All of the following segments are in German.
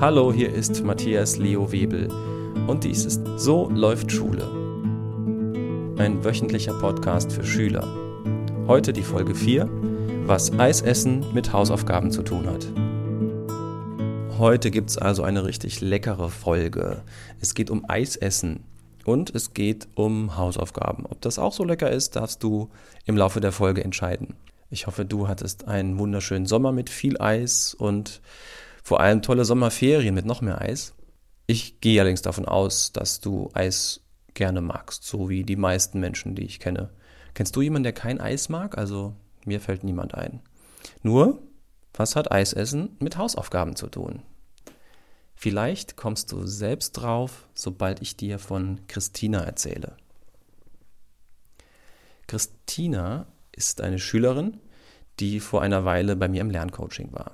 Hallo, hier ist Matthias Leo Webel und dies ist So läuft Schule. Ein wöchentlicher Podcast für Schüler. Heute die Folge 4, was Eisessen mit Hausaufgaben zu tun hat. Heute gibt es also eine richtig leckere Folge. Es geht um Eisessen und es geht um Hausaufgaben. Ob das auch so lecker ist, darfst du im Laufe der Folge entscheiden. Ich hoffe, du hattest einen wunderschönen Sommer mit viel Eis und vor allem tolle Sommerferien mit noch mehr Eis. Ich gehe allerdings davon aus, dass du Eis gerne magst, so wie die meisten Menschen, die ich kenne. Kennst du jemanden, der kein Eis mag? Also mir fällt niemand ein. Nur, was hat Eisessen mit Hausaufgaben zu tun? Vielleicht kommst du selbst drauf, sobald ich dir von Christina erzähle. Christina ist eine Schülerin, die vor einer Weile bei mir im Lerncoaching war.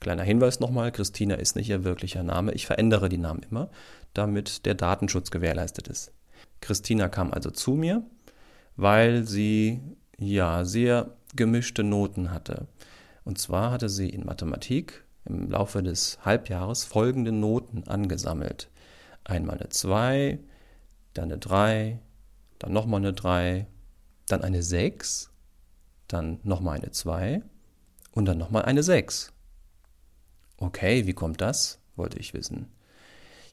Kleiner Hinweis nochmal, Christina ist nicht ihr wirklicher Name. Ich verändere die Namen immer, damit der Datenschutz gewährleistet ist. Christina kam also zu mir, weil sie ja sehr gemischte Noten hatte. Und zwar hatte sie in Mathematik im Laufe des Halbjahres folgende Noten angesammelt. Einmal eine 2, dann eine 3, dann nochmal eine 3, dann eine 6, dann nochmal eine 2 und dann nochmal eine 6. Okay, wie kommt das? wollte ich wissen.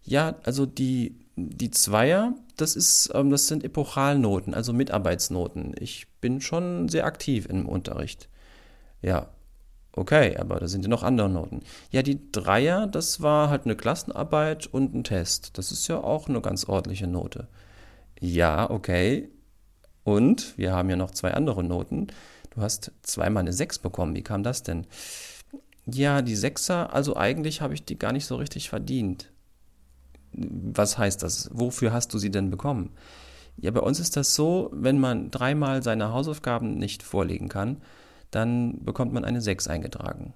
Ja, also die, die Zweier, das, ist, ähm, das sind Epochalnoten, also Mitarbeitsnoten. Ich bin schon sehr aktiv im Unterricht. Ja, okay, aber da sind ja noch andere Noten. Ja, die Dreier, das war halt eine Klassenarbeit und ein Test. Das ist ja auch eine ganz ordentliche Note. Ja, okay. Und wir haben ja noch zwei andere Noten. Du hast zweimal eine Sechs bekommen. Wie kam das denn? Ja, die Sechser, also eigentlich habe ich die gar nicht so richtig verdient. Was heißt das? Wofür hast du sie denn bekommen? Ja, bei uns ist das so, wenn man dreimal seine Hausaufgaben nicht vorlegen kann, dann bekommt man eine Sechs eingetragen.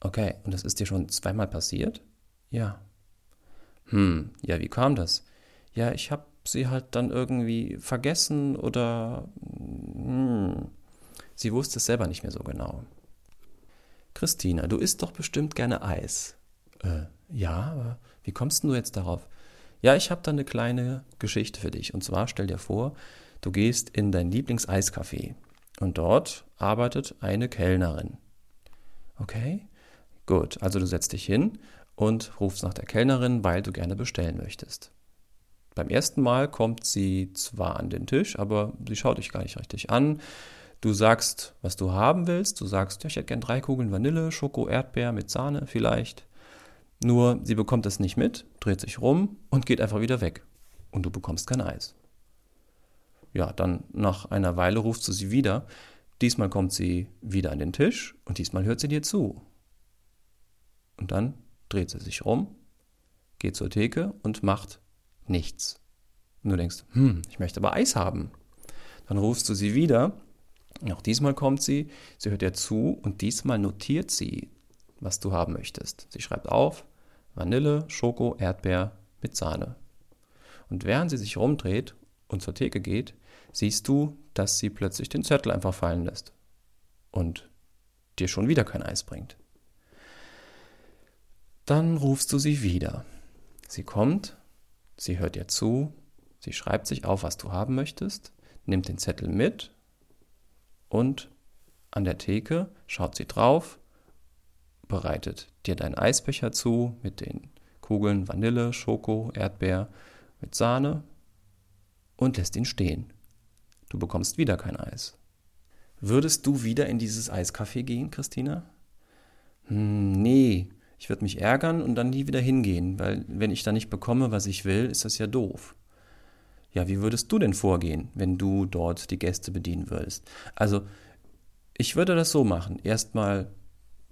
Okay, und das ist dir schon zweimal passiert? Ja. Hm, ja, wie kam das? Ja, ich habe sie halt dann irgendwie vergessen oder hm, sie wusste es selber nicht mehr so genau. Christina, du isst doch bestimmt gerne Eis. Äh, ja, aber wie kommst du jetzt darauf? Ja, ich habe da eine kleine Geschichte für dich. Und zwar stell dir vor, du gehst in dein Lieblingseiscafé und dort arbeitet eine Kellnerin. Okay? Gut, also du setzt dich hin und rufst nach der Kellnerin, weil du gerne bestellen möchtest. Beim ersten Mal kommt sie zwar an den Tisch, aber sie schaut dich gar nicht richtig an. Du sagst, was du haben willst. Du sagst, ja, ich hätte gern drei Kugeln Vanille, Schoko, Erdbeer mit Sahne vielleicht. Nur sie bekommt das nicht mit, dreht sich rum und geht einfach wieder weg. Und du bekommst kein Eis. Ja, dann nach einer Weile rufst du sie wieder. Diesmal kommt sie wieder an den Tisch und diesmal hört sie dir zu. Und dann dreht sie sich rum, geht zur Theke und macht nichts. Und du denkst, hm, ich möchte aber Eis haben. Dann rufst du sie wieder auch diesmal kommt sie, sie hört dir zu und diesmal notiert sie, was du haben möchtest. Sie schreibt auf Vanille, Schoko, Erdbeer mit Sahne. Und während sie sich rumdreht und zur Theke geht, siehst du, dass sie plötzlich den Zettel einfach fallen lässt und dir schon wieder kein Eis bringt. Dann rufst du sie wieder. Sie kommt, sie hört dir zu, sie schreibt sich auf, was du haben möchtest, nimmt den Zettel mit und an der Theke schaut sie drauf, bereitet dir deinen Eisbecher zu mit den Kugeln Vanille, Schoko, Erdbeer mit Sahne und lässt ihn stehen. Du bekommst wieder kein Eis. Würdest du wieder in dieses Eiscafé gehen, Christina? Hm, nee, ich würde mich ärgern und dann nie wieder hingehen, weil wenn ich da nicht bekomme, was ich will, ist das ja doof. Ja, wie würdest du denn vorgehen, wenn du dort die Gäste bedienen würdest? Also, ich würde das so machen. Erstmal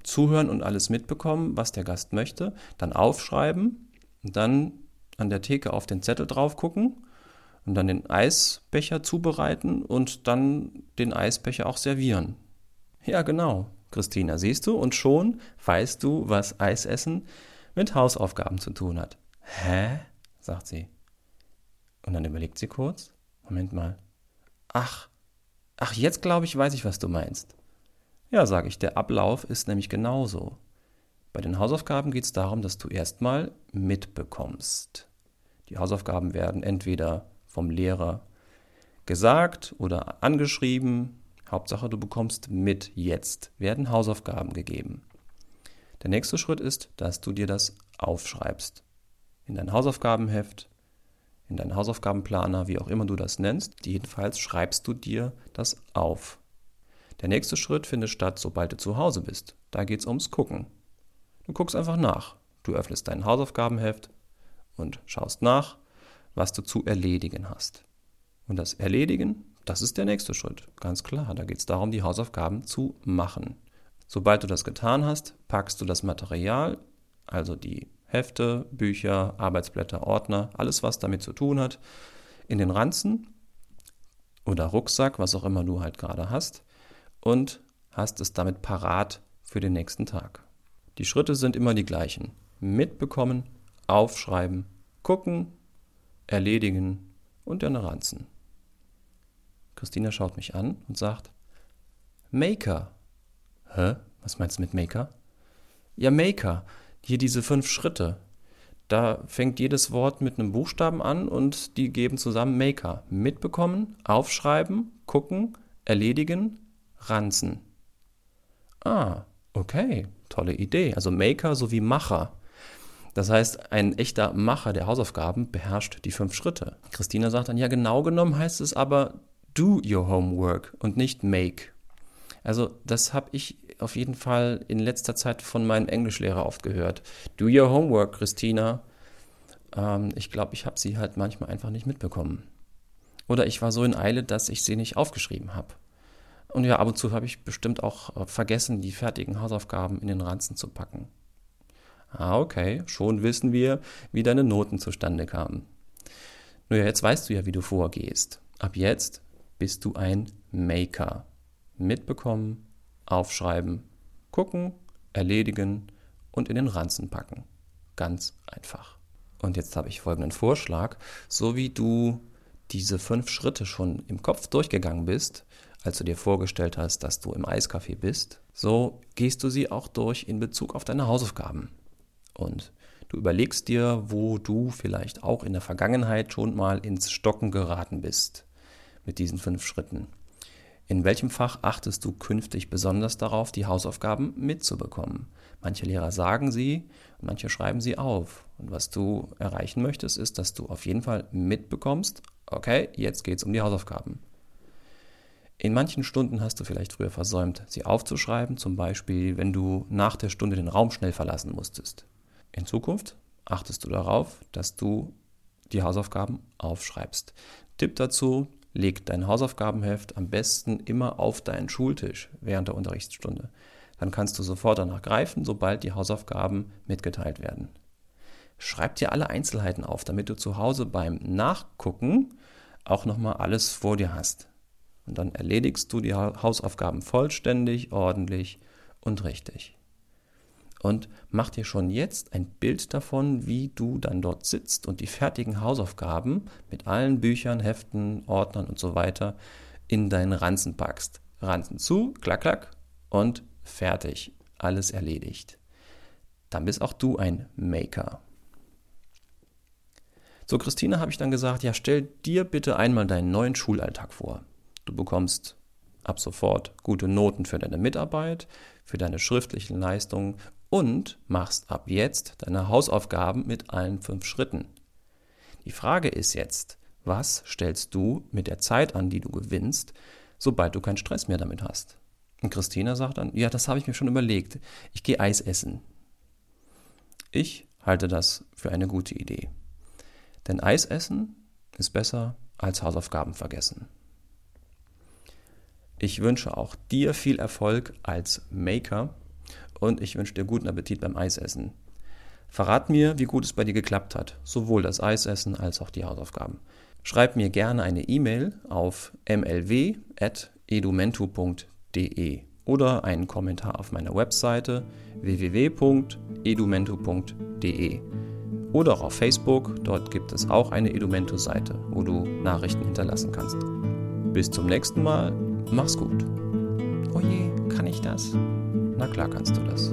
zuhören und alles mitbekommen, was der Gast möchte, dann aufschreiben und dann an der Theke auf den Zettel drauf gucken und dann den Eisbecher zubereiten und dann den Eisbecher auch servieren. Ja, genau, Christina, siehst du, und schon weißt du, was Eisessen mit Hausaufgaben zu tun hat. Hä? sagt sie. Und dann überlegt sie kurz. Moment mal. Ach, ach, jetzt glaube ich, weiß ich, was du meinst. Ja, sage ich, der Ablauf ist nämlich genauso. Bei den Hausaufgaben geht es darum, dass du erstmal mitbekommst. Die Hausaufgaben werden entweder vom Lehrer gesagt oder angeschrieben. Hauptsache, du bekommst mit jetzt, werden Hausaufgaben gegeben. Der nächste Schritt ist, dass du dir das aufschreibst. In dein Hausaufgabenheft, in deinen Hausaufgabenplaner, wie auch immer du das nennst. Jedenfalls schreibst du dir das auf. Der nächste Schritt findet statt, sobald du zu Hause bist. Da geht es ums Gucken. Du guckst einfach nach. Du öffnest dein Hausaufgabenheft und schaust nach, was du zu erledigen hast. Und das Erledigen, das ist der nächste Schritt. Ganz klar, da geht es darum, die Hausaufgaben zu machen. Sobald du das getan hast, packst du das Material, also die Hefte, Bücher, Arbeitsblätter, Ordner, alles was damit zu tun hat, in den Ranzen oder Rucksack, was auch immer du halt gerade hast, und hast es damit parat für den nächsten Tag. Die Schritte sind immer die gleichen. Mitbekommen, aufschreiben, gucken, erledigen und dann ranzen. Christina schaut mich an und sagt, Maker. Hä? Was meinst du mit Maker? Ja, Maker. Hier diese fünf Schritte. Da fängt jedes Wort mit einem Buchstaben an und die geben zusammen Maker. Mitbekommen, aufschreiben, gucken, erledigen, ranzen. Ah, okay, tolle Idee. Also Maker sowie Macher. Das heißt, ein echter Macher der Hausaufgaben beherrscht die fünf Schritte. Christina sagt dann, ja, genau genommen heißt es aber do your homework und nicht make. Also das habe ich auf jeden Fall in letzter Zeit von meinem Englischlehrer oft gehört. Do your homework, Christina. Ähm, ich glaube, ich habe sie halt manchmal einfach nicht mitbekommen. Oder ich war so in Eile, dass ich sie nicht aufgeschrieben habe. Und ja, ab und zu habe ich bestimmt auch äh, vergessen, die fertigen Hausaufgaben in den Ranzen zu packen. Ah, okay, schon wissen wir, wie deine Noten zustande kamen. Nur ja, jetzt weißt du ja, wie du vorgehst. Ab jetzt bist du ein Maker. Mitbekommen, aufschreiben, gucken, erledigen und in den Ranzen packen. Ganz einfach. Und jetzt habe ich folgenden Vorschlag. So wie du diese fünf Schritte schon im Kopf durchgegangen bist, als du dir vorgestellt hast, dass du im Eiscafé bist, so gehst du sie auch durch in Bezug auf deine Hausaufgaben. Und du überlegst dir, wo du vielleicht auch in der Vergangenheit schon mal ins Stocken geraten bist mit diesen fünf Schritten. In welchem Fach achtest du künftig besonders darauf, die Hausaufgaben mitzubekommen? Manche Lehrer sagen sie manche schreiben sie auf. Und was du erreichen möchtest, ist, dass du auf jeden Fall mitbekommst, okay, jetzt geht es um die Hausaufgaben. In manchen Stunden hast du vielleicht früher versäumt, sie aufzuschreiben, zum Beispiel wenn du nach der Stunde den Raum schnell verlassen musstest. In Zukunft achtest du darauf, dass du die Hausaufgaben aufschreibst. Tipp dazu, leg dein Hausaufgabenheft am besten immer auf deinen Schultisch während der Unterrichtsstunde. Dann kannst du sofort danach greifen, sobald die Hausaufgaben mitgeteilt werden. Schreib dir alle Einzelheiten auf, damit du zu Hause beim Nachgucken auch nochmal alles vor dir hast. Und dann erledigst du die Hausaufgaben vollständig, ordentlich und richtig. Und mach dir schon jetzt ein Bild davon, wie du dann dort sitzt und die fertigen Hausaufgaben mit allen Büchern, Heften, Ordnern und so weiter in deinen Ranzen packst. Ranzen zu, klack, klack und fertig. Alles erledigt. Dann bist auch du ein Maker. So, Christine habe ich dann gesagt, ja, stell dir bitte einmal deinen neuen Schulalltag vor. Du bekommst ab sofort gute Noten für deine Mitarbeit, für deine schriftlichen Leistungen und machst ab jetzt deine Hausaufgaben mit allen fünf Schritten. Die Frage ist jetzt, was stellst du mit der Zeit an, die du gewinnst, sobald du keinen Stress mehr damit hast? Und Christina sagt dann, ja, das habe ich mir schon überlegt. Ich gehe Eis essen. Ich halte das für eine gute Idee. Denn Eis essen ist besser als Hausaufgaben vergessen. Ich wünsche auch dir viel Erfolg als Maker und ich wünsche dir guten Appetit beim Eisessen. Verrat mir, wie gut es bei dir geklappt hat, sowohl das Eisessen als auch die Hausaufgaben. Schreib mir gerne eine E-Mail auf mlw.edumento.de oder einen Kommentar auf meiner Webseite www.edumento.de oder auch auf Facebook, dort gibt es auch eine Edumento-Seite, wo du Nachrichten hinterlassen kannst. Bis zum nächsten Mal Mach's gut. Oh je, kann ich das? Na klar kannst du das.